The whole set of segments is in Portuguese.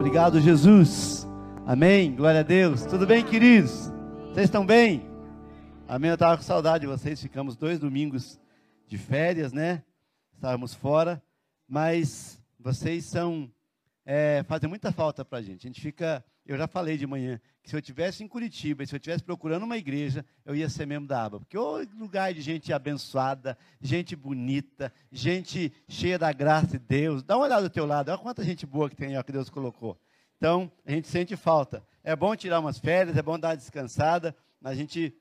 Obrigado, Jesus. Amém. Glória a Deus. Tudo bem, queridos? Vocês estão bem? Amém. Eu estava com saudade de vocês. Ficamos dois domingos de férias, né? Estávamos fora, mas vocês são é, fazem muita falta para a gente. A gente fica. Eu já falei de manhã que se eu tivesse em Curitiba, se eu estivesse procurando uma igreja, eu ia ser membro da aba. Porque o lugar de gente abençoada, gente bonita, gente cheia da graça de Deus. Dá uma olhada do teu lado, olha quanta gente boa que tem ó, que Deus colocou. Então, a gente sente falta. É bom tirar umas férias, é bom dar uma descansada, mas a gente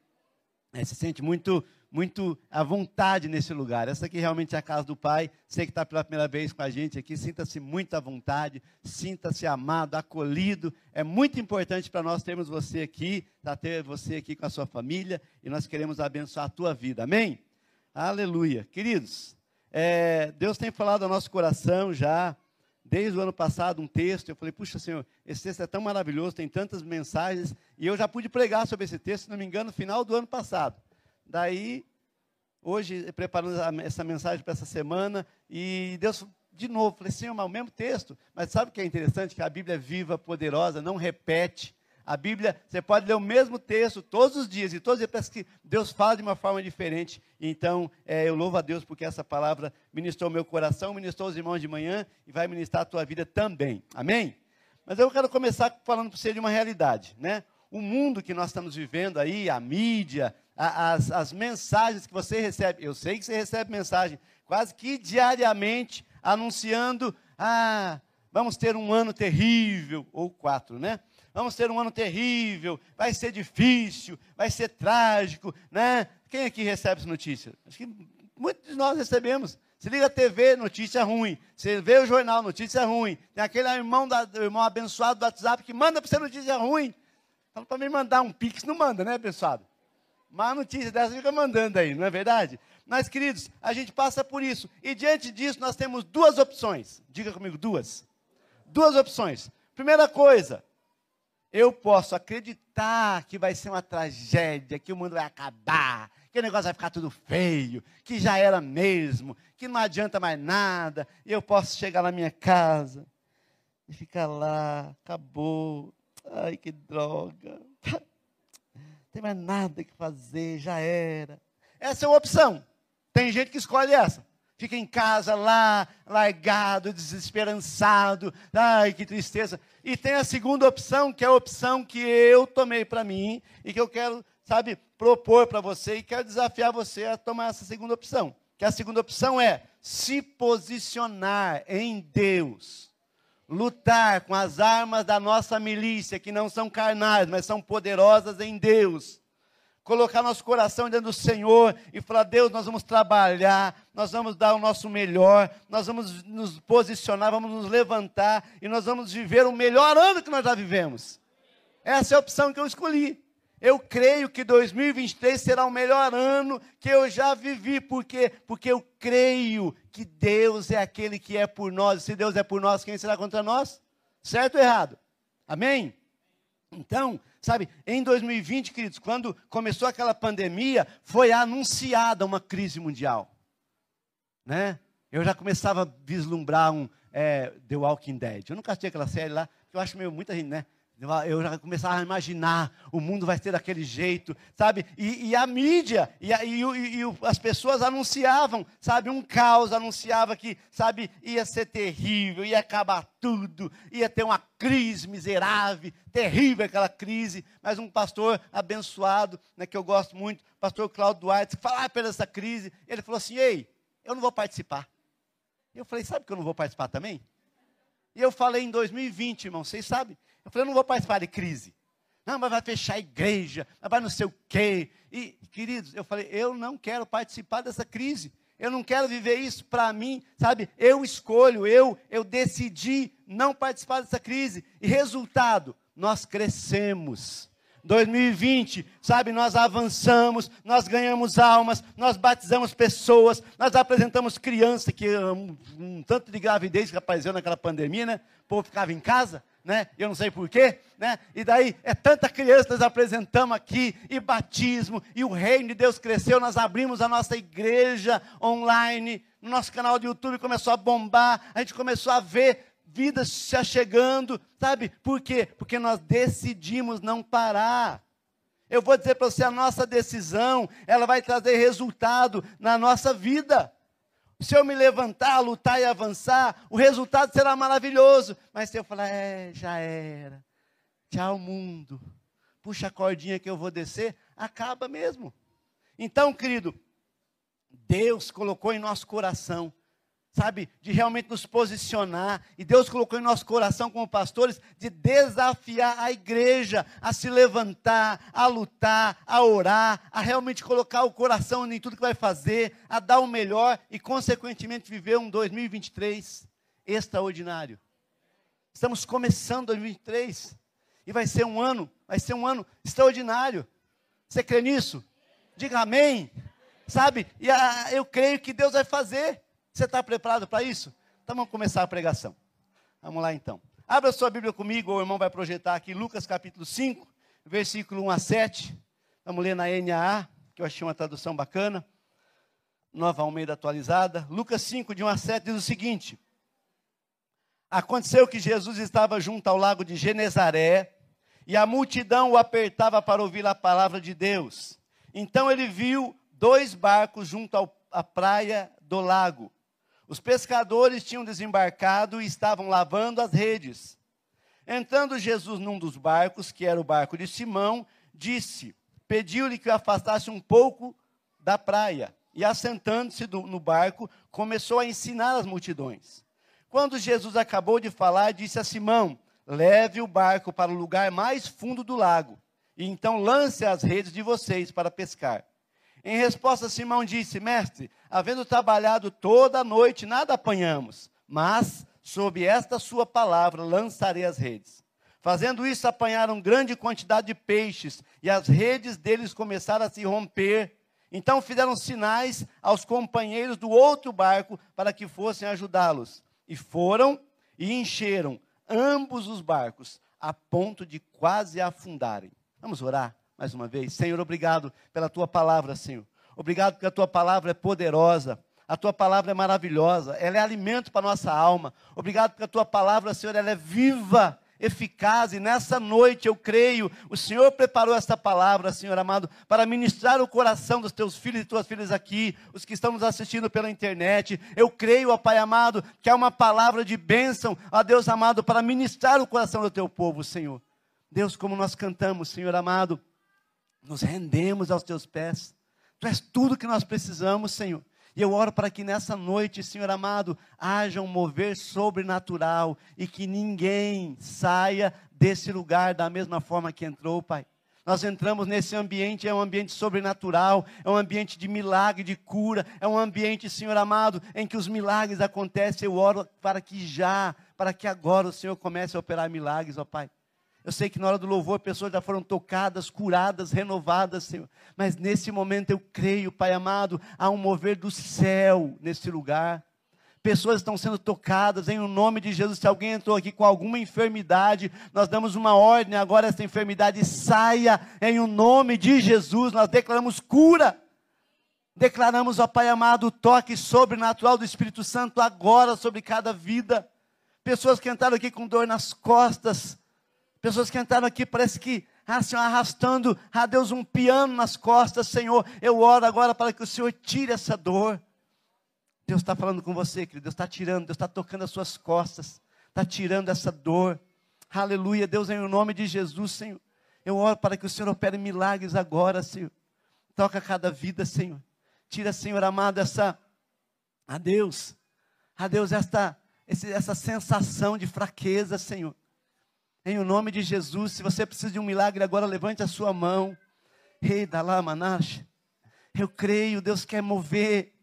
é, se sente muito muito à vontade nesse lugar. Essa aqui realmente é a casa do Pai. Você que está pela primeira vez com a gente aqui, sinta-se muito à vontade, sinta-se amado, acolhido. É muito importante para nós termos você aqui, tá, ter você aqui com a sua família, e nós queremos abençoar a tua vida. Amém? Aleluia. Queridos, é, Deus tem falado ao nosso coração já, desde o ano passado, um texto. Eu falei, puxa, Senhor, esse texto é tão maravilhoso, tem tantas mensagens, e eu já pude pregar sobre esse texto, se não me engano, no final do ano passado. Daí, hoje, preparando essa mensagem para essa semana, e Deus, de novo, falei, mas o mesmo texto. Mas sabe o que é interessante? Que a Bíblia é viva, poderosa, não repete. A Bíblia, você pode ler o mesmo texto todos os dias, e todos os dias parece que Deus fala de uma forma diferente. Então, é, eu louvo a Deus porque essa palavra ministrou meu coração, ministrou os irmãos de manhã e vai ministrar a tua vida também. Amém? Mas eu quero começar falando para você de uma realidade, né? O mundo que nós estamos vivendo aí, a mídia, as, as mensagens que você recebe. Eu sei que você recebe mensagem quase que diariamente anunciando: ah, vamos ter um ano terrível, ou quatro, né? Vamos ter um ano terrível, vai ser difícil, vai ser trágico, né? Quem aqui recebe essa notícia? Acho que muitos de nós recebemos. Se liga a TV, notícia ruim. Você vê o jornal, notícia ruim. Tem aquele irmão, da, irmão abençoado do WhatsApp que manda para você notícia ruim. Fala para me mandar um pix, não manda, né, abençoado? Má notícia dessa fica mandando aí, não é verdade? Mas, queridos, a gente passa por isso. E diante disso, nós temos duas opções. Diga comigo, duas. Duas opções. Primeira coisa, eu posso acreditar que vai ser uma tragédia, que o mundo vai acabar, que o negócio vai ficar tudo feio, que já era mesmo, que não adianta mais nada, e eu posso chegar na minha casa e ficar lá, acabou. Ai, que droga tem mais nada que fazer, já era. Essa é uma opção. Tem gente que escolhe essa. Fica em casa lá, largado, desesperançado. Ai, que tristeza. E tem a segunda opção, que é a opção que eu tomei para mim e que eu quero, sabe, propor para você e quero desafiar você a tomar essa segunda opção. Que a segunda opção é se posicionar em Deus lutar com as armas da nossa milícia, que não são carnais, mas são poderosas em Deus. Colocar nosso coração dentro do Senhor e falar: Deus, nós vamos trabalhar, nós vamos dar o nosso melhor, nós vamos nos posicionar, vamos nos levantar e nós vamos viver o melhor ano que nós já vivemos. Essa é a opção que eu escolhi. Eu creio que 2023 será o melhor ano que eu já vivi, porque porque eu creio que Deus é aquele que é por nós. Se Deus é por nós, quem será contra nós? Certo ou errado? Amém? Então, sabe, em 2020, queridos, quando começou aquela pandemia, foi anunciada uma crise mundial, né? Eu já começava a vislumbrar um é, The Walking Dead. Eu nunca assisti aquela série lá, eu acho meio muita gente, né? Eu já começava a imaginar, o mundo vai ser daquele jeito, sabe? E, e a mídia, e, a, e, e, as pessoas anunciavam, sabe? Um caos anunciava que, sabe, ia ser terrível, ia acabar tudo, ia ter uma crise miserável, terrível aquela crise. Mas um pastor abençoado, né, que eu gosto muito, pastor Claudio Duarte, falava pela essa crise, ele falou assim: Ei, eu não vou participar. Eu falei: Sabe que eu não vou participar também? E eu falei em 2020, irmão, vocês sabem? Eu falei, eu não vou participar de crise. Não, mas vai fechar a igreja, vai não sei o quê. E, queridos, eu falei, eu não quero participar dessa crise. Eu não quero viver isso para mim, sabe? Eu escolho, eu, eu decidi não participar dessa crise. E resultado, nós crescemos. 2020, sabe, nós avançamos, nós ganhamos almas, nós batizamos pessoas, nós apresentamos criança, que um, um tanto de gravidez que apareceu naquela pandemia, né? O povo ficava em casa, né? Eu não sei porquê, né? E daí é tanta criança que nós apresentamos aqui, e batismo, e o reino de Deus cresceu, nós abrimos a nossa igreja online, no nosso canal de YouTube começou a bombar, a gente começou a ver vidas se achegando, sabe? Por quê? Porque nós decidimos não parar. Eu vou dizer para você, a nossa decisão, ela vai trazer resultado na nossa vida. Se eu me levantar, lutar e avançar, o resultado será maravilhoso. Mas se eu falar, é, já era. Tchau, mundo. Puxa a cordinha que eu vou descer, acaba mesmo. Então, querido, Deus colocou em nosso coração sabe, de realmente nos posicionar. E Deus colocou em nosso coração, como pastores, de desafiar a igreja a se levantar, a lutar, a orar, a realmente colocar o coração em tudo que vai fazer, a dar o melhor e, consequentemente, viver um 2023 extraordinário. Estamos começando 2023 e vai ser um ano, vai ser um ano extraordinário. Você crê nisso? Diga amém. Sabe? E a, eu creio que Deus vai fazer. Você está preparado para isso? Então vamos começar a pregação. Vamos lá então. Abra sua Bíblia comigo, o irmão vai projetar aqui Lucas capítulo 5, versículo 1 a 7. Vamos ler na NAA, que eu achei uma tradução bacana. Nova Almeida atualizada. Lucas 5, de 1 a 7, diz o seguinte: Aconteceu que Jesus estava junto ao lago de Genezaré, e a multidão o apertava para ouvir a palavra de Deus. Então ele viu dois barcos junto à praia do lago os pescadores tinham desembarcado e estavam lavando as redes. Entrando Jesus num dos barcos, que era o barco de Simão, disse: pediu-lhe que o afastasse um pouco da praia. E assentando-se no barco, começou a ensinar as multidões. Quando Jesus acabou de falar, disse a Simão: Leve o barco para o lugar mais fundo do lago, e então lance as redes de vocês para pescar. Em resposta, Simão disse: Mestre, havendo trabalhado toda a noite, nada apanhamos, mas sob esta sua palavra lançarei as redes. Fazendo isso, apanharam grande quantidade de peixes, e as redes deles começaram a se romper. Então fizeram sinais aos companheiros do outro barco para que fossem ajudá-los. E foram e encheram ambos os barcos, a ponto de quase afundarem. Vamos orar? Mais uma vez. Senhor, obrigado pela tua palavra, Senhor. Obrigado porque a tua palavra é poderosa. A tua palavra é maravilhosa, ela é alimento para a nossa alma. Obrigado porque a tua palavra, Senhor, ela é viva, eficaz. E nessa noite eu creio, o Senhor preparou esta palavra, Senhor amado, para ministrar o coração dos teus filhos e tuas filhas aqui, os que estão nos assistindo pela internet. Eu creio, ó Pai amado, que é uma palavra de bênção, ó Deus amado, para ministrar o coração do teu povo, Senhor. Deus, como nós cantamos, Senhor amado, nos rendemos aos teus pés. Tu és tudo que nós precisamos, Senhor. E eu oro para que nessa noite, Senhor amado, haja um mover sobrenatural e que ninguém saia desse lugar da mesma forma que entrou, Pai. Nós entramos nesse ambiente, é um ambiente sobrenatural, é um ambiente de milagre, de cura, é um ambiente, Senhor amado, em que os milagres acontecem. Eu oro para que já, para que agora o Senhor comece a operar milagres, ó Pai. Eu sei que na hora do louvor pessoas já foram tocadas, curadas, renovadas, Senhor. Mas nesse momento eu creio, Pai amado, há um mover do céu nesse lugar. Pessoas estão sendo tocadas em o nome de Jesus. Se alguém entrou aqui com alguma enfermidade, nós damos uma ordem agora essa enfermidade saia em o nome de Jesus. Nós declaramos cura. Declaramos, ó Pai amado, o toque sobrenatural do Espírito Santo agora sobre cada vida. Pessoas que entraram aqui com dor nas costas, Pessoas que entraram aqui, parece que, ah, Senhor, arrastando, ah, Deus, um piano nas costas, Senhor. Eu oro agora para que o Senhor tire essa dor. Deus está falando com você, querido. Deus está tirando, Deus está tocando as suas costas, está tirando essa dor. Aleluia, Deus, em nome de Jesus, Senhor. Eu oro para que o Senhor opere milagres agora, Senhor. Toca cada vida, Senhor. Tira, Senhor amado, essa, a Deus, a Deus, esta, essa sensação de fraqueza, Senhor. Em o nome de Jesus, se você precisa de um milagre agora, levante a sua mão. Rei da Lamanash. Eu creio, Deus quer mover,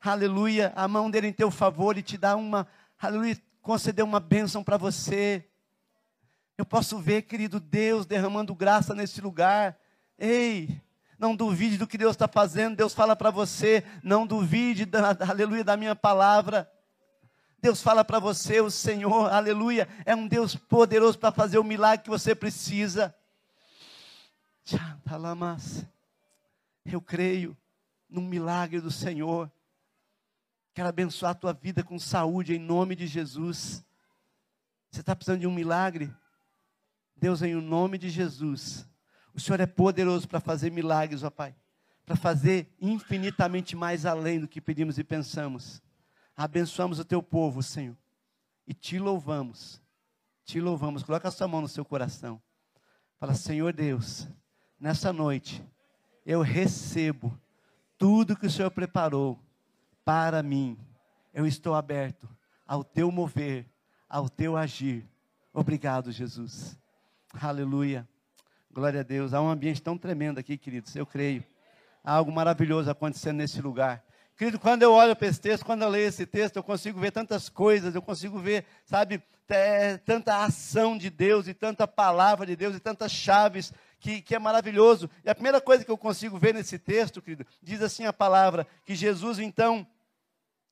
aleluia, a mão dele em teu favor e te dar uma, aleluia, conceder uma bênção para você. Eu posso ver, querido Deus, derramando graça nesse lugar. Ei, não duvide do que Deus está fazendo. Deus fala para você, não duvide, da, aleluia, da minha palavra. Deus fala para você, o Senhor, aleluia, é um Deus poderoso para fazer o milagre que você precisa. Eu creio num milagre do Senhor. Quero abençoar a tua vida com saúde em nome de Jesus. Você está precisando de um milagre? Deus, em nome de Jesus, o Senhor é poderoso para fazer milagres, ó Pai, para fazer infinitamente mais além do que pedimos e pensamos. Abençoamos o teu povo, Senhor, e te louvamos, te louvamos. Coloca a sua mão no seu coração. Fala, Senhor Deus, nessa noite, eu recebo tudo que o Senhor preparou para mim. Eu estou aberto ao teu mover, ao teu agir. Obrigado, Jesus. Aleluia. Glória a Deus. Há um ambiente tão tremendo aqui, queridos. Eu creio. Há algo maravilhoso acontecendo nesse lugar. Querido, quando eu olho para esse texto, quando eu leio esse texto, eu consigo ver tantas coisas, eu consigo ver, sabe, tanta ação de Deus e tanta palavra de Deus e tantas chaves que, que, é maravilhoso. E a primeira coisa que eu consigo ver nesse texto, querido, diz assim a palavra, que Jesus então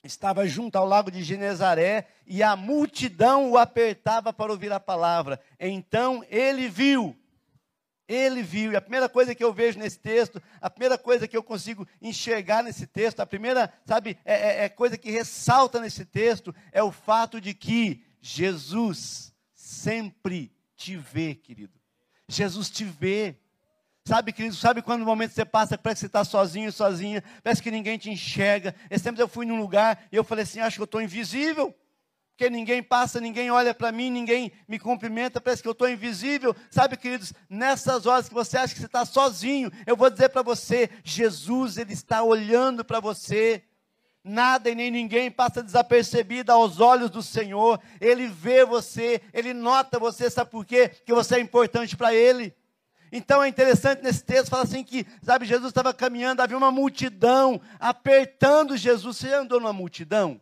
estava junto ao lago de Genezaré e a multidão o apertava para ouvir a palavra. Então ele viu, ele viu, e a primeira coisa que eu vejo nesse texto, a primeira coisa que eu consigo enxergar nesse texto, a primeira, sabe, é, é, é coisa que ressalta nesse texto, é o fato de que Jesus sempre te vê, querido. Jesus te vê. Sabe, querido, sabe quando no momento você passa, parece que você está sozinho, sozinha, parece que ninguém te enxerga. Esse tempo eu fui num lugar e eu falei assim, acho que eu estou invisível. Porque ninguém passa, ninguém olha para mim, ninguém me cumprimenta, parece que eu estou invisível. Sabe, queridos, nessas horas que você acha que você está sozinho, eu vou dizer para você, Jesus, Ele está olhando para você. Nada e nem ninguém passa desapercebido aos olhos do Senhor. Ele vê você, Ele nota você, sabe por quê? Que você é importante para Ele. Então é interessante nesse texto, fala assim que, sabe, Jesus estava caminhando, havia uma multidão apertando Jesus. Você andou numa multidão?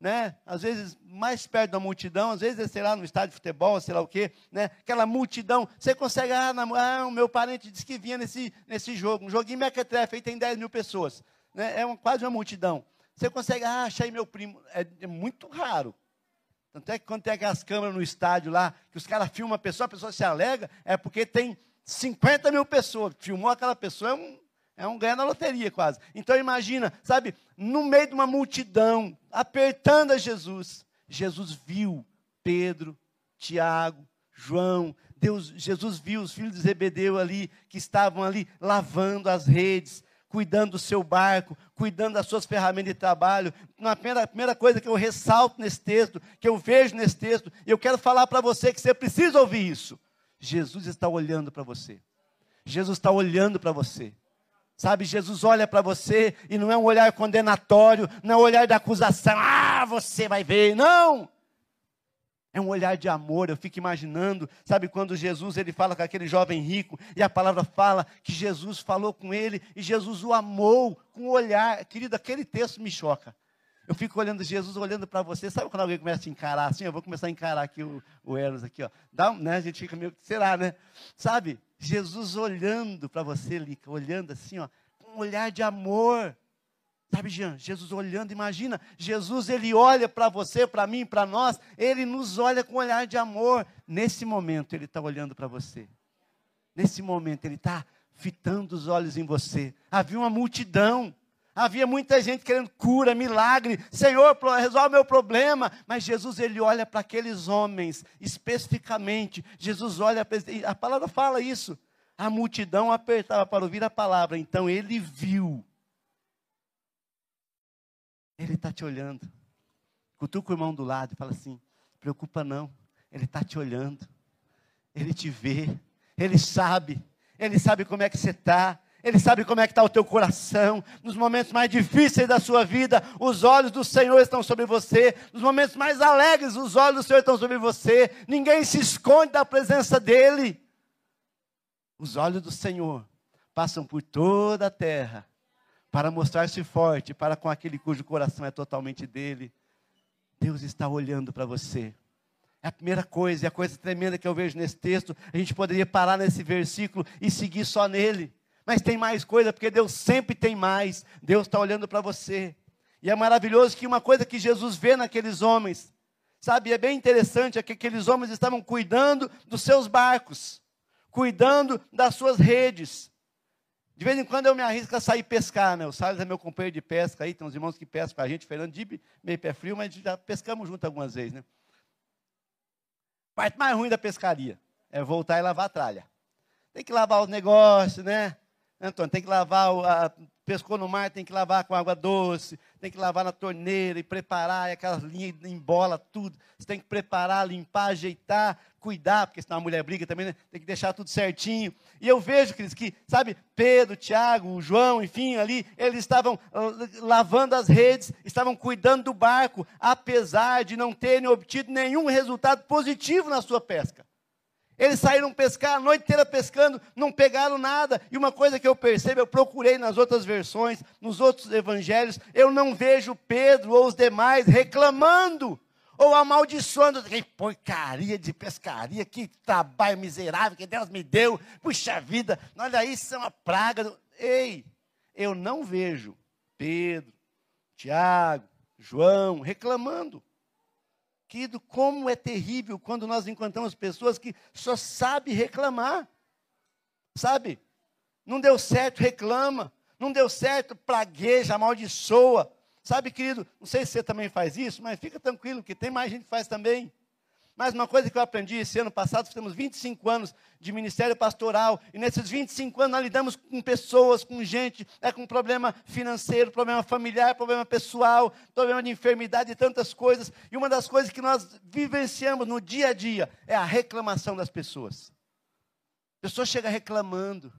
Né? Às vezes mais perto da multidão, às vezes, sei lá, no estádio de futebol, sei lá o quê, né? Aquela multidão, você consegue, ah, na, ah, o meu parente disse que vinha nesse, nesse jogo, um joguinho mequetrefe, aí tem 10 mil pessoas, né? É quase uma multidão. Você consegue, ah, achei meu primo, é, é muito raro. Tanto é que quando tem aquelas câmeras no estádio lá, que os caras filmam a pessoa, a pessoa se alega, é porque tem 50 mil pessoas, filmou aquela pessoa, é um, é um ganho na loteria quase. Então imagina, sabe, no meio de uma multidão, apertando a Jesus, Jesus viu Pedro, Tiago, João, Deus, Jesus viu os filhos de Zebedeu ali, que estavam ali lavando as redes, cuidando do seu barco, cuidando das suas ferramentas de trabalho. A primeira, a primeira coisa que eu ressalto nesse texto, que eu vejo nesse texto, e eu quero falar para você que você precisa ouvir isso. Jesus está olhando para você. Jesus está olhando para você. Sabe, Jesus olha para você e não é um olhar condenatório, não é um olhar de acusação, ah, você vai ver, não. É um olhar de amor. Eu fico imaginando, sabe, quando Jesus ele fala com aquele jovem rico e a palavra fala que Jesus falou com ele e Jesus o amou com o olhar. Querido, aquele texto me choca. Eu fico olhando Jesus, olhando para você. Sabe quando alguém começa a encarar assim? Eu vou começar a encarar aqui o, o Eros aqui, ó. Dá, né? A gente fica meio, será, né? Sabe? Jesus olhando para você, Lica, olhando assim, ó, com um olhar de amor. Sabe, Jean? Jesus olhando, imagina, Jesus ele olha para você, para mim, para nós, ele nos olha com um olhar de amor. Nesse momento ele está olhando para você. Nesse momento ele está fitando os olhos em você. Havia uma multidão. Havia muita gente querendo cura, milagre. Senhor, resolve meu problema. Mas Jesus, ele olha para aqueles homens, especificamente. Jesus olha. A palavra fala isso. A multidão apertava para ouvir a palavra. Então ele viu. Ele está te olhando. Cutuca o irmão do lado e fala assim: preocupa não. Ele está te olhando. Ele te vê. Ele sabe. Ele sabe como é que você está. Ele sabe como é que está o teu coração. Nos momentos mais difíceis da sua vida, os olhos do Senhor estão sobre você. Nos momentos mais alegres, os olhos do Senhor estão sobre você. Ninguém se esconde da presença dEle. Os olhos do Senhor passam por toda a terra para mostrar-se forte para com aquele cujo coração é totalmente dele. Deus está olhando para você. É a primeira coisa, é a coisa tremenda que eu vejo nesse texto. A gente poderia parar nesse versículo e seguir só nele. Mas tem mais coisa, porque Deus sempre tem mais. Deus está olhando para você. E é maravilhoso que uma coisa que Jesus vê naqueles homens, sabe, é bem interessante, é que aqueles homens estavam cuidando dos seus barcos, cuidando das suas redes. De vez em quando eu me arrisco a sair pescar, né? O Salles é meu companheiro de pesca aí, tem uns irmãos que pescam com a gente, Fernando Dib, meio pé frio, mas já pescamos junto algumas vezes, né? Parte mais ruim da pescaria é voltar e lavar a tralha. Tem que lavar os negócios, né? Antônio, tem que lavar, a, pescou no mar, tem que lavar com água doce, tem que lavar na torneira e preparar, e aquelas linhas em bola, tudo. Você tem que preparar, limpar, ajeitar, cuidar, porque senão a mulher briga também, né? tem que deixar tudo certinho. E eu vejo, queridos, que, sabe, Pedro, Tiago, João, enfim, ali, eles estavam lavando as redes, estavam cuidando do barco, apesar de não terem obtido nenhum resultado positivo na sua pesca. Eles saíram pescar a noite inteira pescando, não pegaram nada. E uma coisa que eu percebo, eu procurei nas outras versões, nos outros evangelhos, eu não vejo Pedro ou os demais reclamando ou amaldiçoando. Que porcaria de pescaria, que trabalho miserável que Deus me deu. Puxa vida, olha isso, é uma praga. Ei, eu não vejo Pedro, Tiago, João reclamando. Querido, como é terrível quando nós encontramos pessoas que só sabem reclamar. Sabe? Não deu certo, reclama. Não deu certo, pragueja, amaldiçoa. Sabe, querido, não sei se você também faz isso, mas fica tranquilo, que tem mais gente que faz também. Mas uma coisa que eu aprendi esse ano passado, temos 25 anos de ministério pastoral, e nesses 25 anos nós lidamos com pessoas, com gente, é com problema financeiro, problema familiar, problema pessoal, problema de enfermidade e tantas coisas. E uma das coisas que nós vivenciamos no dia a dia é a reclamação das pessoas. A pessoa chega reclamando.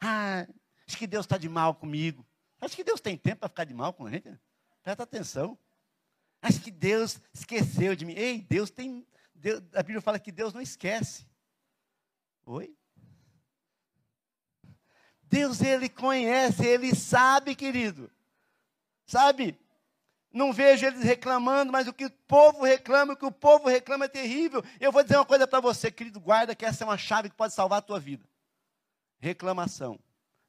Ah, acho que Deus está de mal comigo. Acho que Deus tem tempo para ficar de mal com a gente. Presta atenção. Acho que Deus esqueceu de mim. Ei, Deus tem Deus, a Bíblia fala que Deus não esquece. Oi? Deus, Ele conhece, Ele sabe, querido. Sabe? Não vejo eles reclamando, mas o que o povo reclama, o que o povo reclama é terrível. Eu vou dizer uma coisa para você, querido, guarda que essa é uma chave que pode salvar a tua vida. Reclamação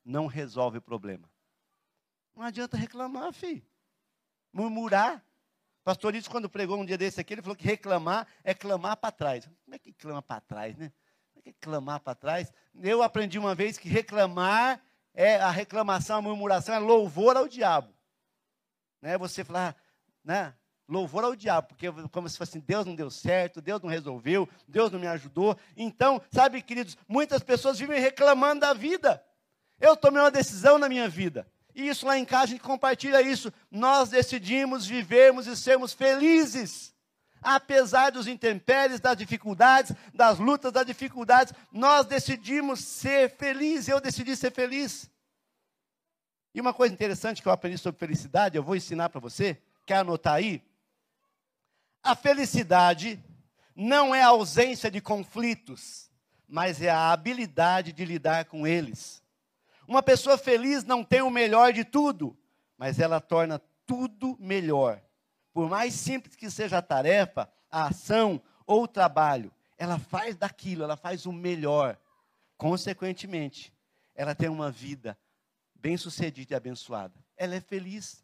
não resolve o problema. Não adianta reclamar, filho. Murmurar Pastor Isso, quando pregou um dia desse aqui, ele falou que reclamar é clamar para trás. Como é que clama para trás, né? Como é que é clamar para trás? Eu aprendi uma vez que reclamar é a reclamação, a murmuração é louvor ao diabo. Né? Você falar, né? Louvor ao diabo, porque como se fosse assim, Deus não deu certo, Deus não resolveu, Deus não me ajudou. Então, sabe, queridos, muitas pessoas vivem reclamando da vida. Eu tomei uma decisão na minha vida. E isso lá em casa a gente compartilha isso. Nós decidimos vivermos e sermos felizes. Apesar dos intempéries, das dificuldades, das lutas, das dificuldades, nós decidimos ser felizes. Eu decidi ser feliz. E uma coisa interessante que eu aprendi sobre felicidade, eu vou ensinar para você, quer anotar aí? A felicidade não é a ausência de conflitos, mas é a habilidade de lidar com eles. Uma pessoa feliz não tem o melhor de tudo, mas ela torna tudo melhor. Por mais simples que seja a tarefa, a ação ou o trabalho, ela faz daquilo, ela faz o melhor. Consequentemente, ela tem uma vida bem-sucedida e abençoada. Ela é feliz.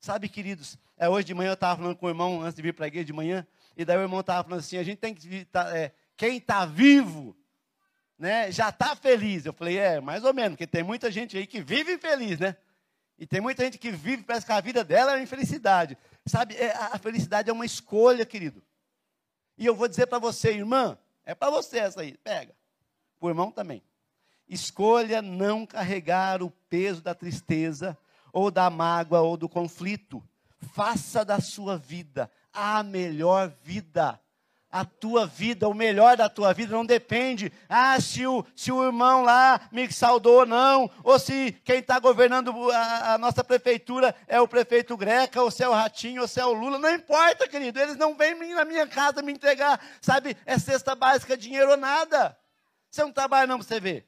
Sabe, queridos, é, hoje de manhã eu estava falando com o irmão, antes de vir para a igreja de manhã, e daí o irmão estava falando assim: a gente tem que. Tá, é, quem está vivo né, já está feliz. Eu falei, é, mais ou menos, porque tem muita gente aí que vive feliz, né? E tem muita gente que vive, parece que a vida dela é infelicidade. Sabe, é, a felicidade é uma escolha, querido. E eu vou dizer para você, irmã, é para você essa aí, pega. O irmão também. Escolha não carregar o peso da tristeza, ou da mágoa, ou do conflito. Faça da sua vida a melhor vida a tua vida, o melhor da tua vida não depende, ah, se o, se o irmão lá me saudou ou não, ou se quem está governando a, a, nossa prefeitura é o prefeito Greca, ou se é o Ratinho, ou se é o Lula, não importa, querido, eles não vêm na minha casa me entregar, sabe, é cesta básica, dinheiro ou nada. Você não trabalha não para você ver.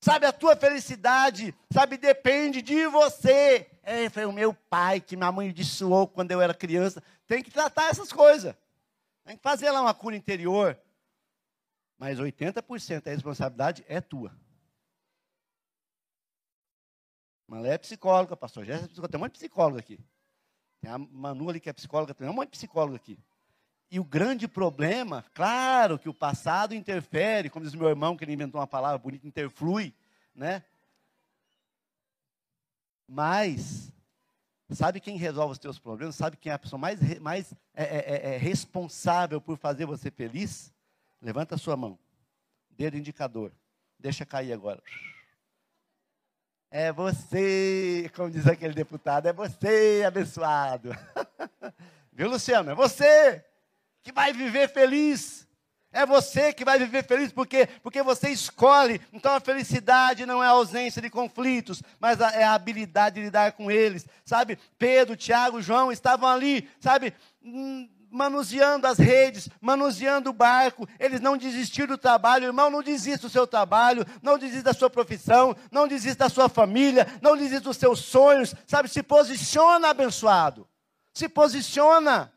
Sabe, a tua felicidade, sabe, depende de você. É, foi o meu pai que minha mãe dissuou quando eu era criança. Tem que tratar essas coisas. Tem que fazer lá uma cura interior. Mas 80% da responsabilidade é tua. Malé é psicóloga, pastor Jéssica é psicóloga. Tem um monte de psicóloga aqui. Tem a Manu ali que é psicóloga, tem um monte de psicóloga aqui. E o grande problema, claro que o passado interfere, como diz meu irmão, que ele inventou uma palavra bonita, interflui, né? Mas Sabe quem resolve os teus problemas? Sabe quem é a pessoa mais, mais é, é, é, é responsável por fazer você feliz? Levanta a sua mão. Dedo indicador. Deixa cair agora. É você, como diz aquele deputado, é você, abençoado. Viu, Luciano? É você que vai viver feliz. É você que vai viver feliz, por quê? Porque você escolhe. Então a felicidade não é a ausência de conflitos, mas é a habilidade de lidar com eles. Sabe? Pedro, Tiago, João estavam ali, sabe? Hum, manuseando as redes, manuseando o barco. Eles não desistiram do trabalho. Irmão, não desista do seu trabalho, não desista da sua profissão, não desista da sua família, não desista dos seus sonhos. Sabe? Se posiciona, abençoado. Se posiciona.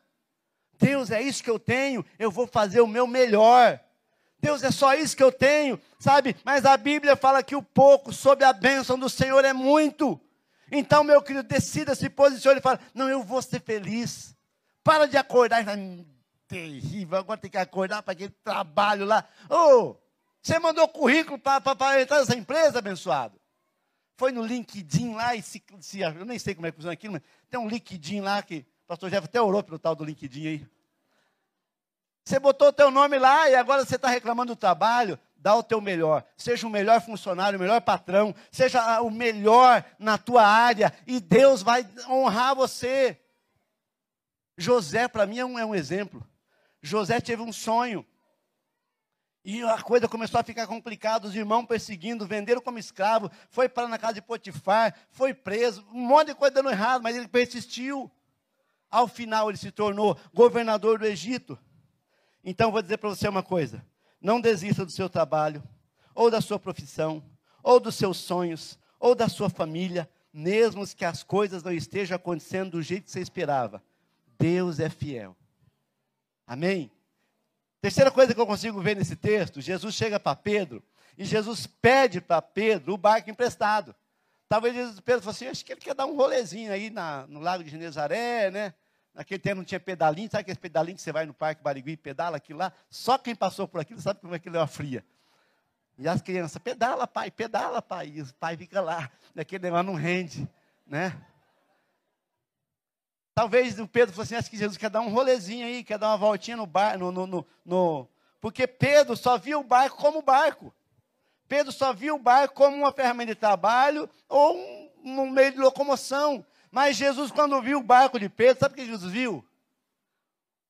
Deus, é isso que eu tenho, eu vou fazer o meu melhor. Deus, é só isso que eu tenho, sabe? Mas a Bíblia fala que o pouco sob a bênção do Senhor é muito. Então, meu querido, decida, se posicione e fala: Não, eu vou ser feliz. Para de acordar. Hum, terrível, agora tem que acordar para aquele trabalho lá. Ô, oh, você mandou currículo para entrar nessa empresa, abençoado? Foi no LinkedIn lá e se, se, eu nem sei como é que funciona aquilo, mas tem um LinkedIn lá que pastor Jeff até orou pelo tal do LinkedIn aí. Você botou o teu nome lá e agora você está reclamando do trabalho. Dá o teu melhor. Seja o melhor funcionário, o melhor patrão. Seja o melhor na tua área. E Deus vai honrar você. José, para mim, é um, é um exemplo. José teve um sonho. E a coisa começou a ficar complicada, os irmãos perseguindo, venderam como escravo, foi para na casa de Potifar, foi preso, um monte de coisa dando errado, mas ele persistiu. Ao final, ele se tornou governador do Egito. Então, vou dizer para você uma coisa: não desista do seu trabalho, ou da sua profissão, ou dos seus sonhos, ou da sua família, mesmo que as coisas não estejam acontecendo do jeito que você esperava. Deus é fiel. Amém? Terceira coisa que eu consigo ver nesse texto: Jesus chega para Pedro e Jesus pede para Pedro o barco emprestado. Talvez Pedro falou assim, acho que ele quer dar um rolezinho aí na, no Lago de Genezaré, né? Naquele tempo não tinha pedalinho, sabe aquele pedalinho que você vai no Parque Barigui e pedala aquilo lá? Só quem passou por aquilo sabe como é que ele é uma fria. E as crianças, pedala pai, pedala pai, e o pai fica lá, naquele negócio não rende, né? Talvez o Pedro falou assim, acho que Jesus quer dar um rolezinho aí, quer dar uma voltinha no barco, no, no, no, no, porque Pedro só via o barco como barco. Pedro só via o barco como uma ferramenta de trabalho ou um, um meio de locomoção. Mas Jesus, quando viu o barco de Pedro, sabe o que Jesus viu?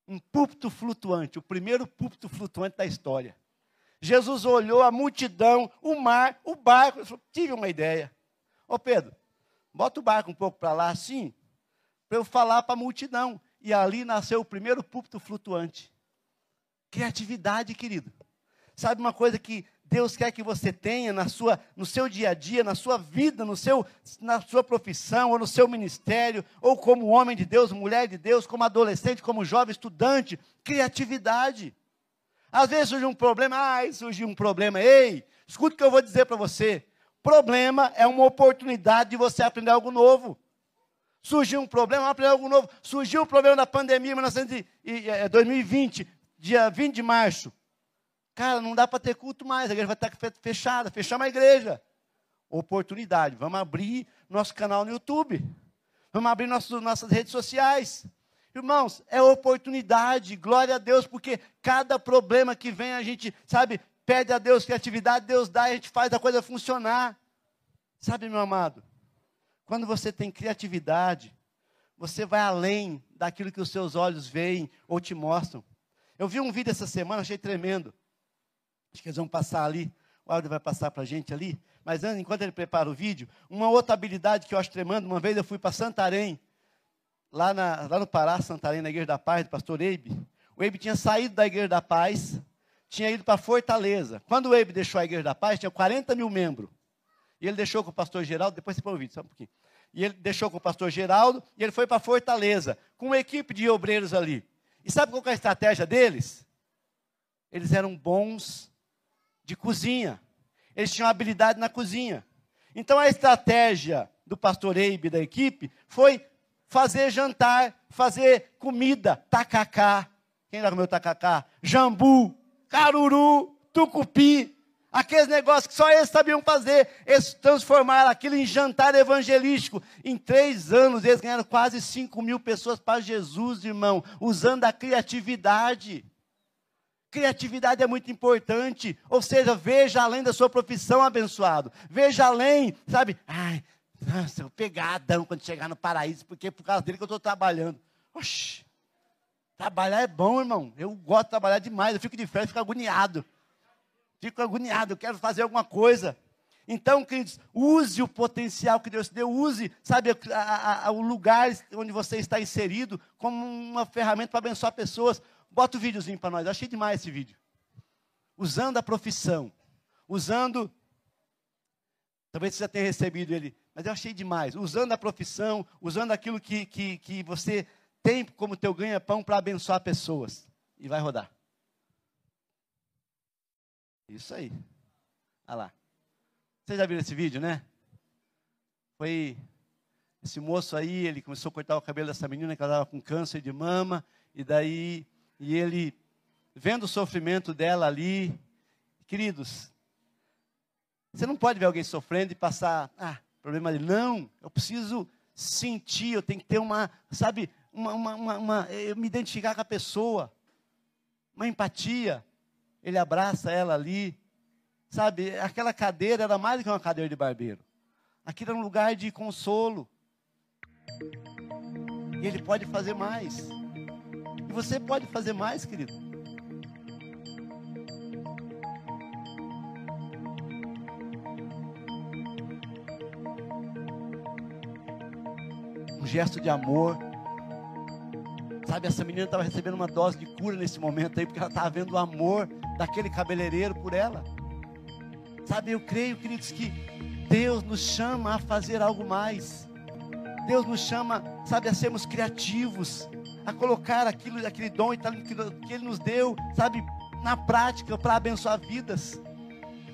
Um púlpito flutuante, o primeiro púlpito flutuante da história. Jesus olhou a multidão, o mar, o barco, falou, tive uma ideia. Ô Pedro, bota o barco um pouco para lá assim, para eu falar para a multidão. E ali nasceu o primeiro púlpito flutuante. Criatividade, querido. Sabe uma coisa que Deus quer que você tenha na sua, no seu dia a dia, na sua vida, no seu, na sua profissão, ou no seu ministério, ou como homem de Deus, mulher de Deus, como adolescente, como jovem estudante, criatividade. Às vezes surge um problema, ai, surgiu um problema, ei, escuta o que eu vou dizer para você. Problema é uma oportunidade de você aprender algo novo. Surgiu um problema, aprender algo novo. Surgiu o problema da pandemia em 2020, eh, dia 20 de março. Cara, não dá para ter culto mais, a igreja vai estar fechada, fechar uma igreja. Oportunidade, vamos abrir nosso canal no YouTube, vamos abrir nossos, nossas redes sociais. Irmãos, é oportunidade, glória a Deus, porque cada problema que vem a gente, sabe, pede a Deus criatividade, Deus dá e a gente faz a coisa funcionar. Sabe, meu amado, quando você tem criatividade, você vai além daquilo que os seus olhos veem ou te mostram. Eu vi um vídeo essa semana, achei tremendo. Acho que eles vão passar ali. O Aldo vai passar para a gente ali. Mas enquanto ele prepara o vídeo, uma outra habilidade que eu acho tremendo. Uma vez eu fui para Santarém, lá, na, lá no Pará, Santarém, na Igreja da Paz, do pastor Eibe. O Eibe tinha saído da Igreja da Paz, tinha ido para Fortaleza. Quando o Eibe deixou a Igreja da Paz, tinha 40 mil membros. E ele deixou com o pastor Geraldo, depois você põe o vídeo, só um pouquinho. E ele deixou com o pastor Geraldo, e ele foi para Fortaleza, com uma equipe de obreiros ali. E sabe qual é a estratégia deles? Eles eram bons de cozinha. Eles tinham habilidade na cozinha. Então a estratégia do pastor Eibe da equipe foi fazer jantar, fazer comida, tacacá. Quem já comeu tacacá? Jambu, caruru, tucupi. Aqueles negócios que só eles sabiam fazer, eles transformaram aquilo em jantar evangelístico. Em três anos, eles ganharam quase 5 mil pessoas para Jesus, irmão, usando a criatividade. Criatividade é muito importante. Ou seja, veja além da sua profissão, abençoado. Veja além, sabe? Ai, nossa, eu pegadão quando chegar no paraíso, porque é por causa dele que eu estou trabalhando. Oxi, trabalhar é bom, irmão. Eu gosto de trabalhar demais. Eu fico de férias, fico agoniado. Fico agoniado, eu quero fazer alguma coisa. Então, queridos, use o potencial que Deus te deu, use, sabe, a, a, a, o lugar onde você está inserido como uma ferramenta para abençoar pessoas. Bota o videozinho para nós, eu achei demais esse vídeo. Usando a profissão, usando, talvez você já tenha recebido ele, mas eu achei demais. Usando a profissão, usando aquilo que, que, que você tem como teu ganha-pão para abençoar pessoas. E vai rodar. Isso aí. Olha lá. Vocês já viram esse vídeo, né? Foi esse moço aí, ele começou a cortar o cabelo dessa menina que ela estava com câncer de mama, e daí, e ele, vendo o sofrimento dela ali, queridos, você não pode ver alguém sofrendo e passar, ah, problema dele. Não, eu preciso sentir, eu tenho que ter uma, sabe, uma, uma, uma, uma eu me identificar com a pessoa, uma empatia ele abraça ela ali. Sabe, aquela cadeira era mais do que uma cadeira de barbeiro. Aquilo era um lugar de consolo. E ele pode fazer mais. E você pode fazer mais, querido. Um gesto de amor Sabe, essa menina estava recebendo uma dose de cura nesse momento aí, porque ela estava vendo o amor daquele cabeleireiro por ela. Sabe, eu creio, queridos, que Deus nos chama a fazer algo mais. Deus nos chama, sabe, a sermos criativos, a colocar aquilo, aquele dom e talento que Ele nos deu, sabe, na prática para abençoar vidas.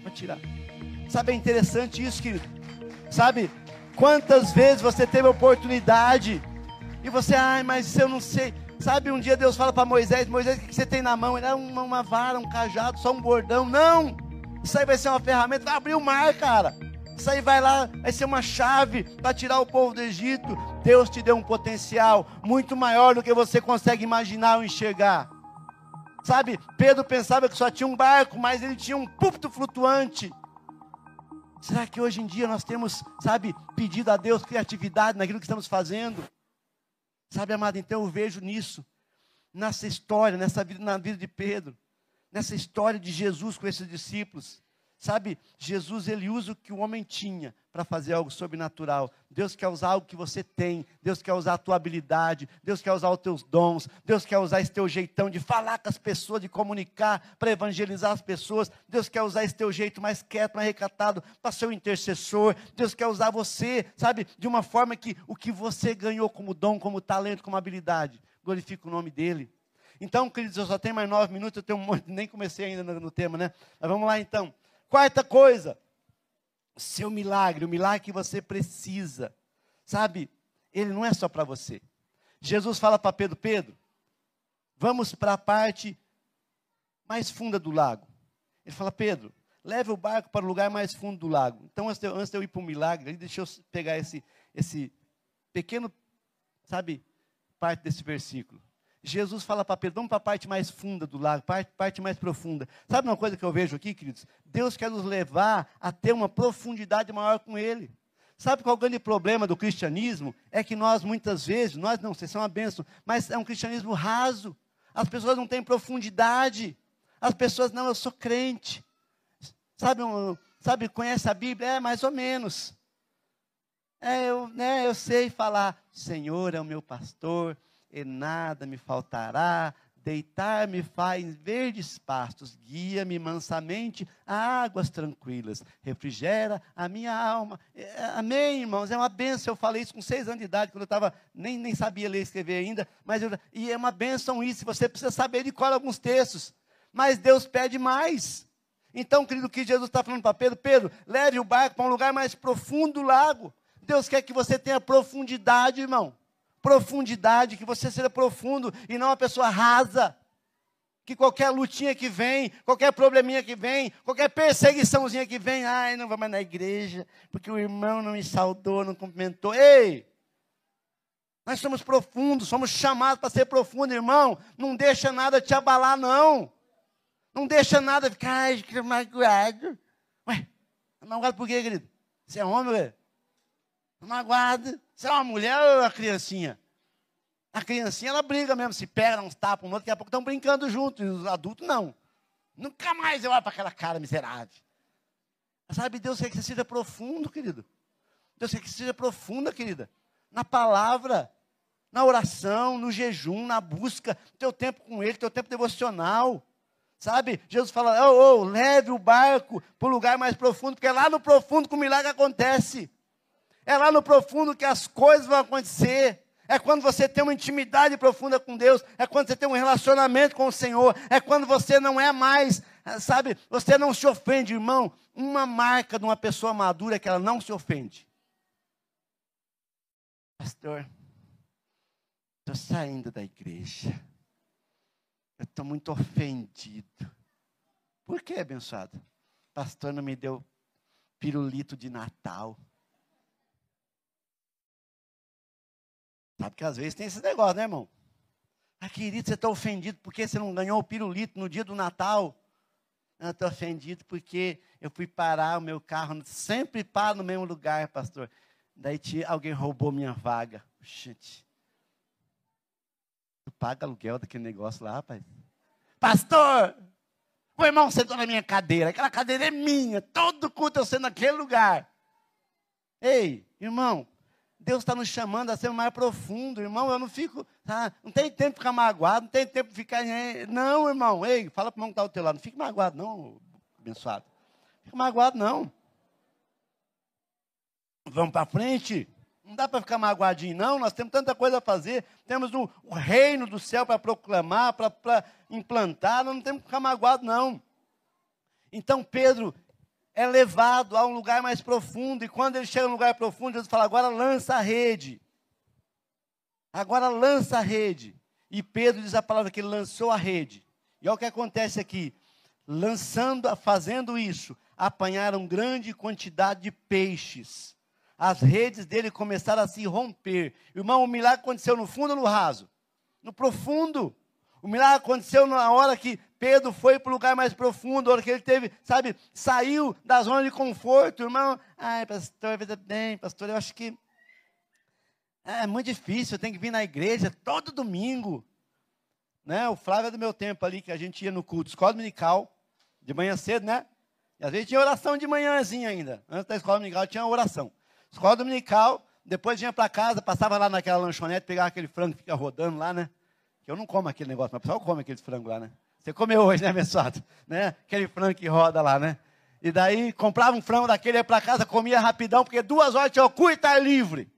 Vou tirar. Sabe, é interessante isso, querido. Sabe, quantas vezes você teve oportunidade e você, ai, mas eu não sei. Sabe, um dia Deus fala para Moisés: Moisés, o que você tem na mão? Ele é uma, uma vara, um cajado, só um bordão. Não! Isso aí vai ser uma ferramenta, vai abrir o mar, cara. Isso aí vai lá, vai ser uma chave para tirar o povo do Egito. Deus te deu um potencial muito maior do que você consegue imaginar ou enxergar. Sabe, Pedro pensava que só tinha um barco, mas ele tinha um púlpito flutuante. Será que hoje em dia nós temos, sabe, pedido a Deus criatividade naquilo que estamos fazendo? Sabe, amado, então eu vejo nisso, nessa história, nessa vida, na vida de Pedro, nessa história de Jesus com esses discípulos. Sabe, Jesus ele usa o que o homem tinha para fazer algo sobrenatural. Deus quer usar algo que você tem. Deus quer usar a tua habilidade. Deus quer usar os teus dons. Deus quer usar esse teu jeitão de falar com as pessoas, de comunicar, para evangelizar as pessoas. Deus quer usar esse teu jeito mais quieto, mais recatado, para ser o intercessor. Deus quer usar você, sabe, de uma forma que o que você ganhou como dom, como talento, como habilidade, glorifica o nome dele. Então, queridos, eu só tenho mais nove minutos, eu tenho um monte, nem comecei ainda no, no tema, né? Mas vamos lá então. Quarta coisa, seu milagre, o milagre que você precisa. Sabe, ele não é só para você. Jesus fala para Pedro: Pedro, vamos para a parte mais funda do lago. Ele fala: Pedro, leve o barco para o lugar mais fundo do lago. Então, antes de eu, antes de eu ir para o milagre, deixa eu pegar esse, esse pequeno, sabe, parte desse versículo. Jesus fala para Pedro, vamos para a parte mais funda do lago, parte, parte mais profunda. Sabe uma coisa que eu vejo aqui, queridos? Deus quer nos levar a ter uma profundidade maior com Ele. Sabe qual é o grande problema do cristianismo? É que nós muitas vezes, nós não, vocês são uma bênção, mas é um cristianismo raso. As pessoas não têm profundidade. As pessoas, não, eu sou crente. Sabe, um, sabe conhece a Bíblia? É, mais ou menos. É, eu, né, eu sei falar, Senhor é o meu pastor, e nada me faltará. Deitar-me faz verdes pastos, guia-me mansamente a águas tranquilas, refrigera a minha alma. É, amém, irmãos, é uma benção. Eu falei isso com seis anos de idade, quando eu estava, nem, nem sabia ler e escrever ainda, mas eu, e é uma benção isso, você precisa saber de qual alguns textos, mas Deus pede mais. Então, querido, o que Jesus está falando para Pedro? Pedro, leve o barco para um lugar mais profundo do lago. Deus quer que você tenha profundidade, irmão profundidade, que você seja profundo e não uma pessoa rasa. que qualquer lutinha que vem, qualquer probleminha que vem, qualquer perseguiçãozinha que vem, ai, não vou mais na igreja, porque o irmão não me saudou, não cumprimentou. Ei! Nós somos profundos, somos chamados para ser profundo, irmão. Não deixa nada te abalar, não. Não deixa nada ficar, ai, que magoado. Ué, magoado por quê, querido? Você é homem, ué? Magoado. Você é uma mulher ou uma criancinha? A criancinha, ela briga mesmo, se pega, uns tapas, um outro, daqui a pouco estão brincando juntos, e os adultos não. Nunca mais eu olho para aquela cara miserável. Sabe, Deus quer que você seja profundo, querido. Deus quer que você seja profunda, querida. Na palavra, na oração, no jejum, na busca, teu tempo com Ele, teu tempo devocional. Sabe? Jesus fala, oh, oh, leve o barco para o lugar mais profundo, porque é lá no profundo que o milagre acontece. É lá no profundo que as coisas vão acontecer. É quando você tem uma intimidade profunda com Deus, é quando você tem um relacionamento com o Senhor, é quando você não é mais, sabe, você não se ofende, irmão. Uma marca de uma pessoa madura é que ela não se ofende. Pastor, estou saindo da igreja. Eu estou muito ofendido. Por que, abençoado? Pastor não me deu pirulito de Natal. Sabe que às vezes tem esse negócio, né, irmão? Ah, querido, você está ofendido porque você não ganhou o pirulito no dia do Natal? Eu estou ofendido porque eu fui parar o meu carro, sempre para no mesmo lugar, pastor. Daí alguém roubou minha vaga. Gente, tu paga aluguel daquele negócio lá, rapaz? Pastor, o irmão sentou na minha cadeira, aquela cadeira é minha, todo culto eu sento naquele lugar. Ei, irmão, Deus está nos chamando a ser mais profundo, irmão. Eu não fico, tá? não tem tempo de ficar magoado, não tem tempo de ficar. Não, irmão, ei, fala para o irmão que está ao teu lado, não fique magoado, não, abençoado. Não fique magoado, não. Vamos para frente. Não dá para ficar magoadinho, não. Nós temos tanta coisa a fazer. Temos o, o reino do céu para proclamar, para implantar. Nós não temos que ficar magoado, não. Então Pedro, é levado a um lugar mais profundo. E quando ele chega no lugar profundo, Jesus fala: agora lança a rede. Agora lança a rede. E Pedro diz a palavra que ele lançou a rede. E olha o que acontece aqui. Lançando, fazendo isso, apanharam grande quantidade de peixes. As redes dele começaram a se romper. Irmão, o milagre aconteceu no fundo ou no raso? No profundo. O milagre aconteceu na hora que Pedro foi para o lugar mais profundo, na hora que ele teve, sabe, saiu da zona de conforto, irmão. Ai, pastor, veja bem, pastor, eu acho que é muito difícil, eu tenho que vir na igreja todo domingo. Né? O Flávio é do meu tempo ali, que a gente ia no culto, escola dominical, de manhã cedo, né? E às vezes tinha oração de manhãzinha ainda. Antes da escola dominical tinha oração. Escola dominical, depois vinha para casa, passava lá naquela lanchonete, pegava aquele frango que fica rodando lá, né? Que eu não como aquele negócio, mas o pessoal come aquele frango lá, né? Você comeu hoje, né, abençoado? Né? Aquele frango que roda lá, né? E daí comprava um frango daquele, ia para casa, comia rapidão, porque duas horas tinha o culto estar livre.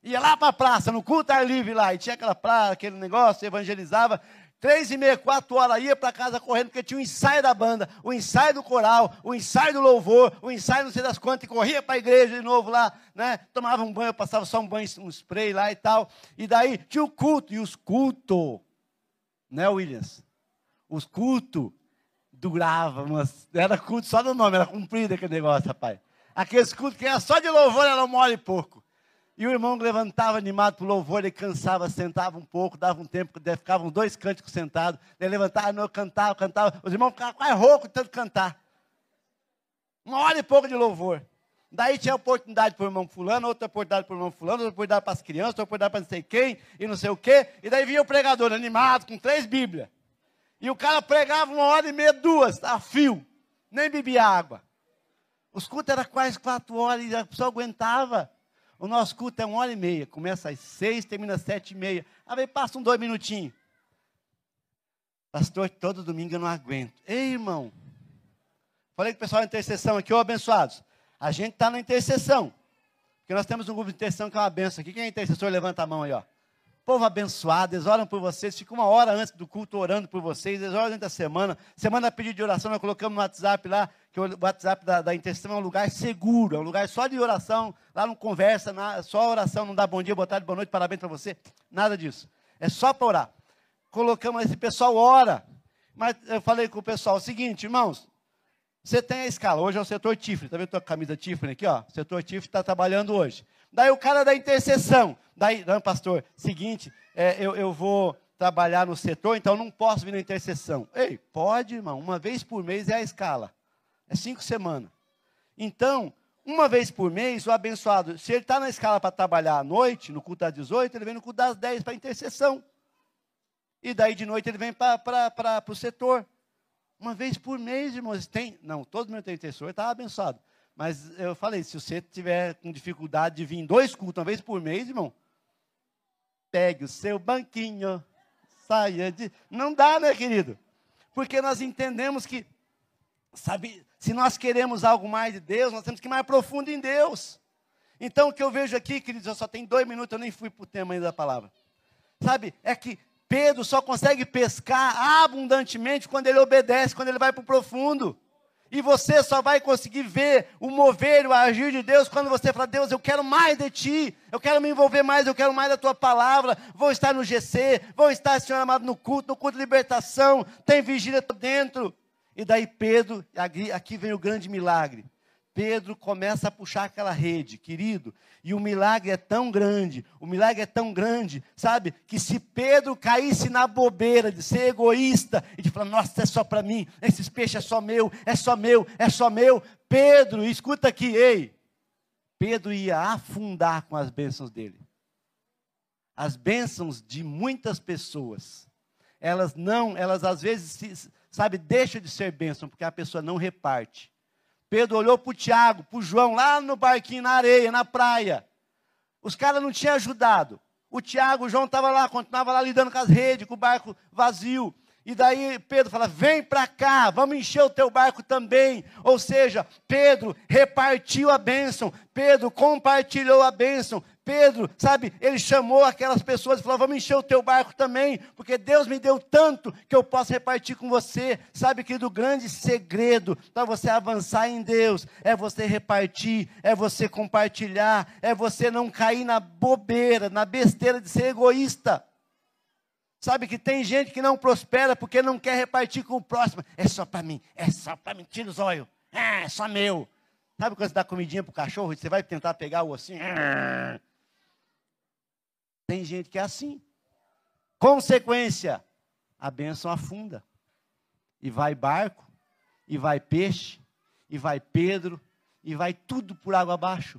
Ia lá para a praça, no culto estar livre lá, e tinha aquela praça, aquele negócio, evangelizava. Três e meia, quatro horas, ia para casa correndo, porque tinha o ensaio da banda, o ensaio do coral, o ensaio do louvor, o ensaio não sei das quantas, e corria para a igreja de novo lá, né? Tomava um banho, passava só um banho, um spray lá e tal. E daí tinha o culto, e os cultos né, Williams? Os cultos duravam, mas era culto só do nome, era cumprido aquele negócio, rapaz. Aqueles cultos que era só de louvor, era mole e pouco. E o irmão levantava animado para o louvor, ele cansava, sentava um pouco, dava um tempo, ficavam dois cânticos sentados, ele levantava, não, cantava, cantava, os irmãos ficavam quase roucos de tanto cantar. Uma hora e pouco de louvor. Daí tinha oportunidade para o irmão fulano, outra oportunidade para o irmão fulano, outra oportunidade para as crianças, outra oportunidade para não sei quem, e não sei o quê. E daí vinha o pregador animado, com três bíblias. E o cara pregava uma hora e meia, duas, a fio. Nem bebia água. Os cultos eram quase quatro horas e a pessoa aguentava. O nosso culto é uma hora e meia. Começa às seis, termina às sete e meia. Aí passa um dois minutinhos. Pastor, todo domingo eu não aguento. Ei, irmão. Falei com o pessoal da intercessão aqui, ô abençoados. A gente está na intercessão. Porque nós temos um grupo de intercessão que é uma benção aqui. Quem é intercessor, levanta a mão aí, ó. Povo abençoado, eles oram por vocês, ficam uma hora antes do culto orando por vocês, eles oram durante a semana. Semana pedido de oração, nós colocamos no WhatsApp lá, que o WhatsApp da, da intercessão é um lugar seguro, é um lugar só de oração, lá não conversa, só oração, não dá bom dia, boa tarde, boa noite, parabéns para você, nada disso. É só para orar. Colocamos esse pessoal ora. Mas eu falei com o pessoal o seguinte, irmãos, você tem a escala, hoje é o setor Tifre, tá vendo a camisa Tifre aqui, ó? O setor Tifre está trabalhando hoje. Daí o cara da intercessão, daí, não, pastor, seguinte, é, eu, eu vou trabalhar no setor, então não posso vir na intercessão. Ei, pode, irmão, uma vez por mês é a escala, é cinco semanas. Então, uma vez por mês, o abençoado, se ele está na escala para trabalhar à noite, no culto às 18, ele vem no culto das 10 para intercessão. E daí de noite ele vem para o setor. Uma vez por mês, irmãos, tem. Não, todo tem intercessor, está abençoado. Mas eu falei, se você tiver com dificuldade de vir dois cultos uma vez por mês, irmão, pegue o seu banquinho, saia de. Não dá, né, querido? Porque nós entendemos que, sabe, se nós queremos algo mais de Deus, nós temos que ir mais profundo em Deus. Então, o que eu vejo aqui, queridos, eu só tenho dois minutos, eu nem fui para o tema ainda da palavra. Sabe, é que Pedro só consegue pescar abundantemente quando ele obedece, quando ele vai para o profundo. E você só vai conseguir ver o mover, o agir de Deus quando você fala: Deus, eu quero mais de ti, eu quero me envolver mais, eu quero mais da tua palavra. Vou estar no GC, vou estar, Senhor amado, no culto, no culto de libertação, tem vigília dentro. E daí Pedro, aqui vem o grande milagre. Pedro começa a puxar aquela rede, querido, e o milagre é tão grande, o milagre é tão grande, sabe, que se Pedro caísse na bobeira de ser egoísta e de falar, nossa, é só para mim, esses peixes é só meu, é só meu, é só meu, Pedro, escuta aqui, ei, Pedro ia afundar com as bênçãos dele. As bênçãos de muitas pessoas, elas não, elas às vezes, sabe, deixam de ser bênção, porque a pessoa não reparte. Pedro olhou para o Tiago, para o João, lá no barquinho, na areia, na praia. Os caras não tinham ajudado. O Tiago, o João estava lá, continuava lá lidando com as redes, com o barco vazio. E daí Pedro fala: vem para cá, vamos encher o teu barco também. Ou seja, Pedro repartiu a bênção, Pedro compartilhou a bênção, Pedro, sabe, ele chamou aquelas pessoas e falou: Vamos encher o teu barco também, porque Deus me deu tanto que eu posso repartir com você. Sabe, que do grande segredo para você avançar em Deus é você repartir, é você compartilhar, é você não cair na bobeira, na besteira de ser egoísta. Sabe que tem gente que não prospera porque não quer repartir com o próximo. É só para mim, é só para mim, tira os olhos, é só meu. Sabe quando você dá comidinha para o cachorro você vai tentar pegar o ossinho? Tem gente que é assim. Consequência, a bênção afunda. E vai barco, e vai peixe, e vai Pedro, e vai tudo por água abaixo.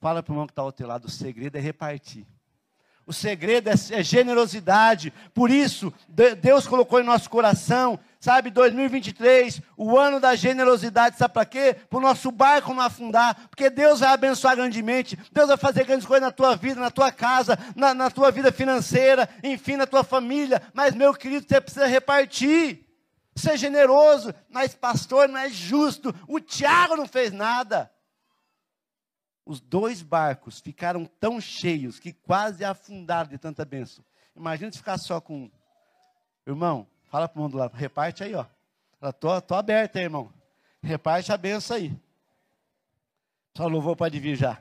Fala para o irmão que está ao teu lado, o segredo é repartir. O segredo é, é generosidade. Por isso, Deus colocou em nosso coração, sabe, 2023, o ano da generosidade, sabe para quê? Para o nosso barco não afundar, porque Deus vai abençoar grandemente, Deus vai fazer grandes coisas na tua vida, na tua casa, na, na tua vida financeira, enfim, na tua família. Mas, meu querido, você precisa repartir. Ser generoso, mas pastor não é justo. O Tiago não fez nada os dois barcos ficaram tão cheios que quase afundaram de tanta bênção. Imagina se ficar só com. Irmão, fala para o mundo lá, reparte aí, ó. Estou tô, tô aberto aí, irmão. Reparte a benção aí. Só louvor pode vir já.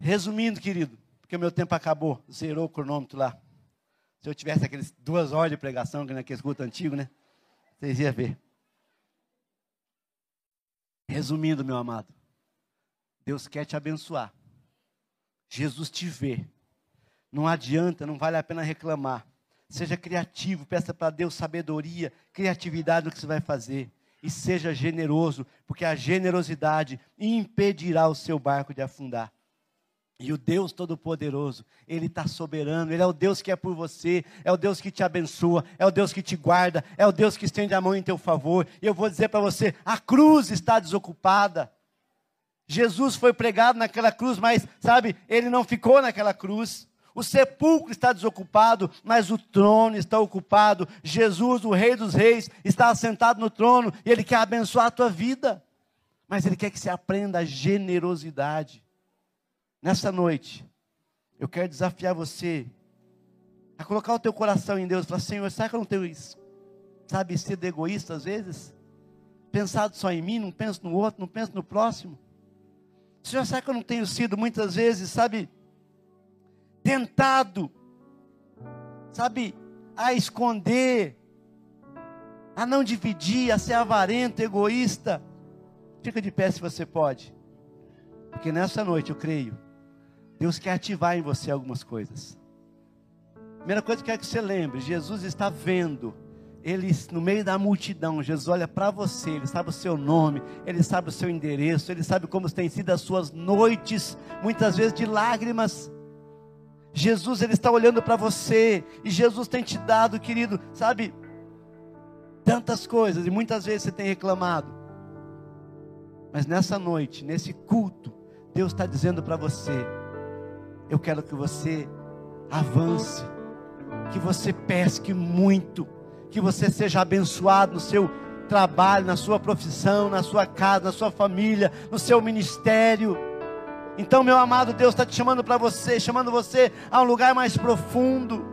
Resumindo, querido, porque o meu tempo acabou, zerou o cronômetro lá. Se eu tivesse aqueles duas horas de pregação, que naquele culto antigo, né? Vocês iam ver. Resumindo, meu amado. Deus quer te abençoar. Jesus te vê. Não adianta, não vale a pena reclamar. Seja criativo, peça para Deus sabedoria, criatividade no que você vai fazer. E seja generoso, porque a generosidade impedirá o seu barco de afundar. E o Deus Todo-Poderoso, Ele está soberano, Ele é o Deus que é por você, é o Deus que te abençoa, é o Deus que te guarda, é o Deus que estende a mão em teu favor. E eu vou dizer para você: a cruz está desocupada. Jesus foi pregado naquela cruz, mas, sabe, ele não ficou naquela cruz. O sepulcro está desocupado, mas o trono está ocupado. Jesus, o Rei dos Reis, está assentado no trono e ele quer abençoar a tua vida. Mas ele quer que você aprenda a generosidade. Nessa noite, eu quero desafiar você a colocar o teu coração em Deus falar: Senhor, será que eu não tenho isso? Sabe, ser egoísta às vezes? Pensado só em mim, não penso no outro, não penso no próximo. Senhor, será que eu não tenho sido muitas vezes, sabe, tentado, sabe, a esconder a não dividir, a ser avarento, egoísta. Fica de pé se você pode. Porque nessa noite eu creio, Deus quer ativar em você algumas coisas. Primeira coisa que eu quero que você lembre: Jesus está vendo. Ele, no meio da multidão, Jesus olha para você, Ele sabe o seu nome, Ele sabe o seu endereço, Ele sabe como têm sido as suas noites, muitas vezes de lágrimas. Jesus, Ele está olhando para você, e Jesus tem te dado, querido, sabe, tantas coisas, e muitas vezes você tem reclamado. Mas nessa noite, nesse culto, Deus está dizendo para você: eu quero que você avance, que você pesque muito, que você seja abençoado no seu trabalho, na sua profissão, na sua casa, na sua família, no seu ministério. Então, meu amado Deus está te chamando para você, chamando você a um lugar mais profundo.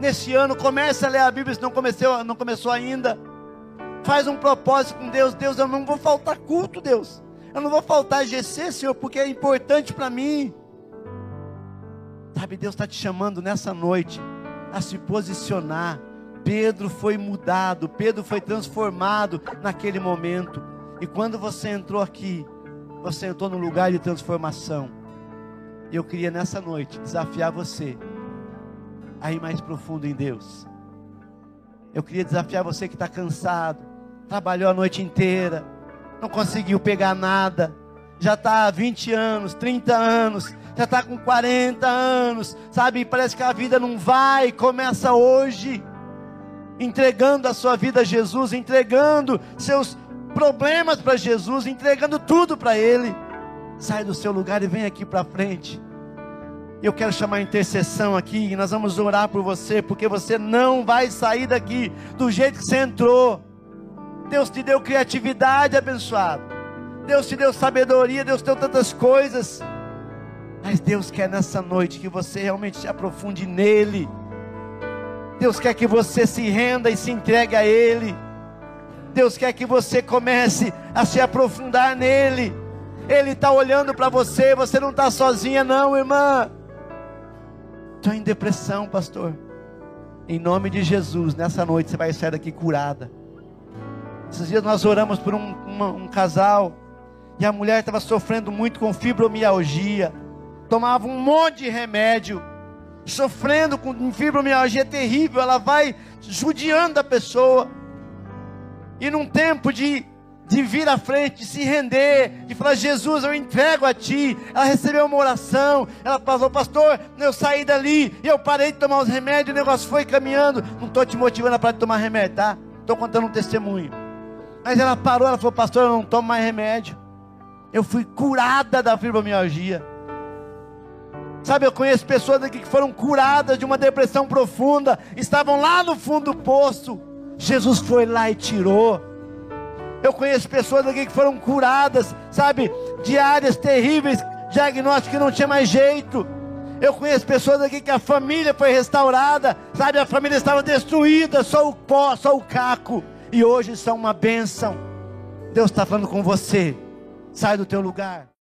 Nesse ano, comece a ler a Bíblia se não começou, não começou ainda. Faz um propósito com Deus. Deus, eu não vou faltar culto, Deus. Eu não vou faltar GC, Senhor, porque é importante para mim. Sabe, Deus está te chamando nessa noite a se posicionar. Pedro foi mudado, Pedro foi transformado naquele momento. E quando você entrou aqui, você entrou num lugar de transformação. E eu queria nessa noite desafiar você a ir mais profundo em Deus. Eu queria desafiar você que está cansado, trabalhou a noite inteira, não conseguiu pegar nada, já está há 20 anos, 30 anos, já está com 40 anos, sabe? Parece que a vida não vai, começa hoje, entregando a sua vida a Jesus, entregando seus problemas para Jesus, entregando tudo para Ele. Sai do seu lugar e vem aqui para frente. Eu quero chamar a intercessão aqui e nós vamos orar por você, porque você não vai sair daqui do jeito que você entrou. Deus te deu criatividade, abençoado. Deus te deu sabedoria, Deus te deu tantas coisas. Mas Deus quer nessa noite que você realmente se aprofunde nele. Deus quer que você se renda e se entregue a Ele. Deus quer que você comece a se aprofundar nele. Ele está olhando para você, você não está sozinha, não, irmã. Estou em depressão, pastor. Em nome de Jesus, nessa noite você vai sair daqui curada. Esses dias nós oramos por um, uma, um casal e a mulher estava sofrendo muito com fibromialgia tomava um monte de remédio, sofrendo com fibromialgia terrível, ela vai judiando a pessoa. E num tempo de, de vir à frente, de se render, de falar, Jesus, eu entrego a Ti. Ela recebeu uma oração, ela falou, pastor, eu saí dali, eu parei de tomar os remédios, o negócio foi caminhando. Não estou te motivando para tomar remédio, tá? Estou contando um testemunho. Mas ela parou, ela falou, pastor, eu não tomo mais remédio. Eu fui curada da fibromialgia. Sabe, eu conheço pessoas aqui que foram curadas de uma depressão profunda, estavam lá no fundo do poço. Jesus foi lá e tirou. Eu conheço pessoas aqui que foram curadas, sabe, de áreas terríveis, diagnóstico que não tinha mais jeito. Eu conheço pessoas aqui que a família foi restaurada, sabe, a família estava destruída, só o pó, só o caco, e hoje são uma bênção. Deus está falando com você. Sai do teu lugar.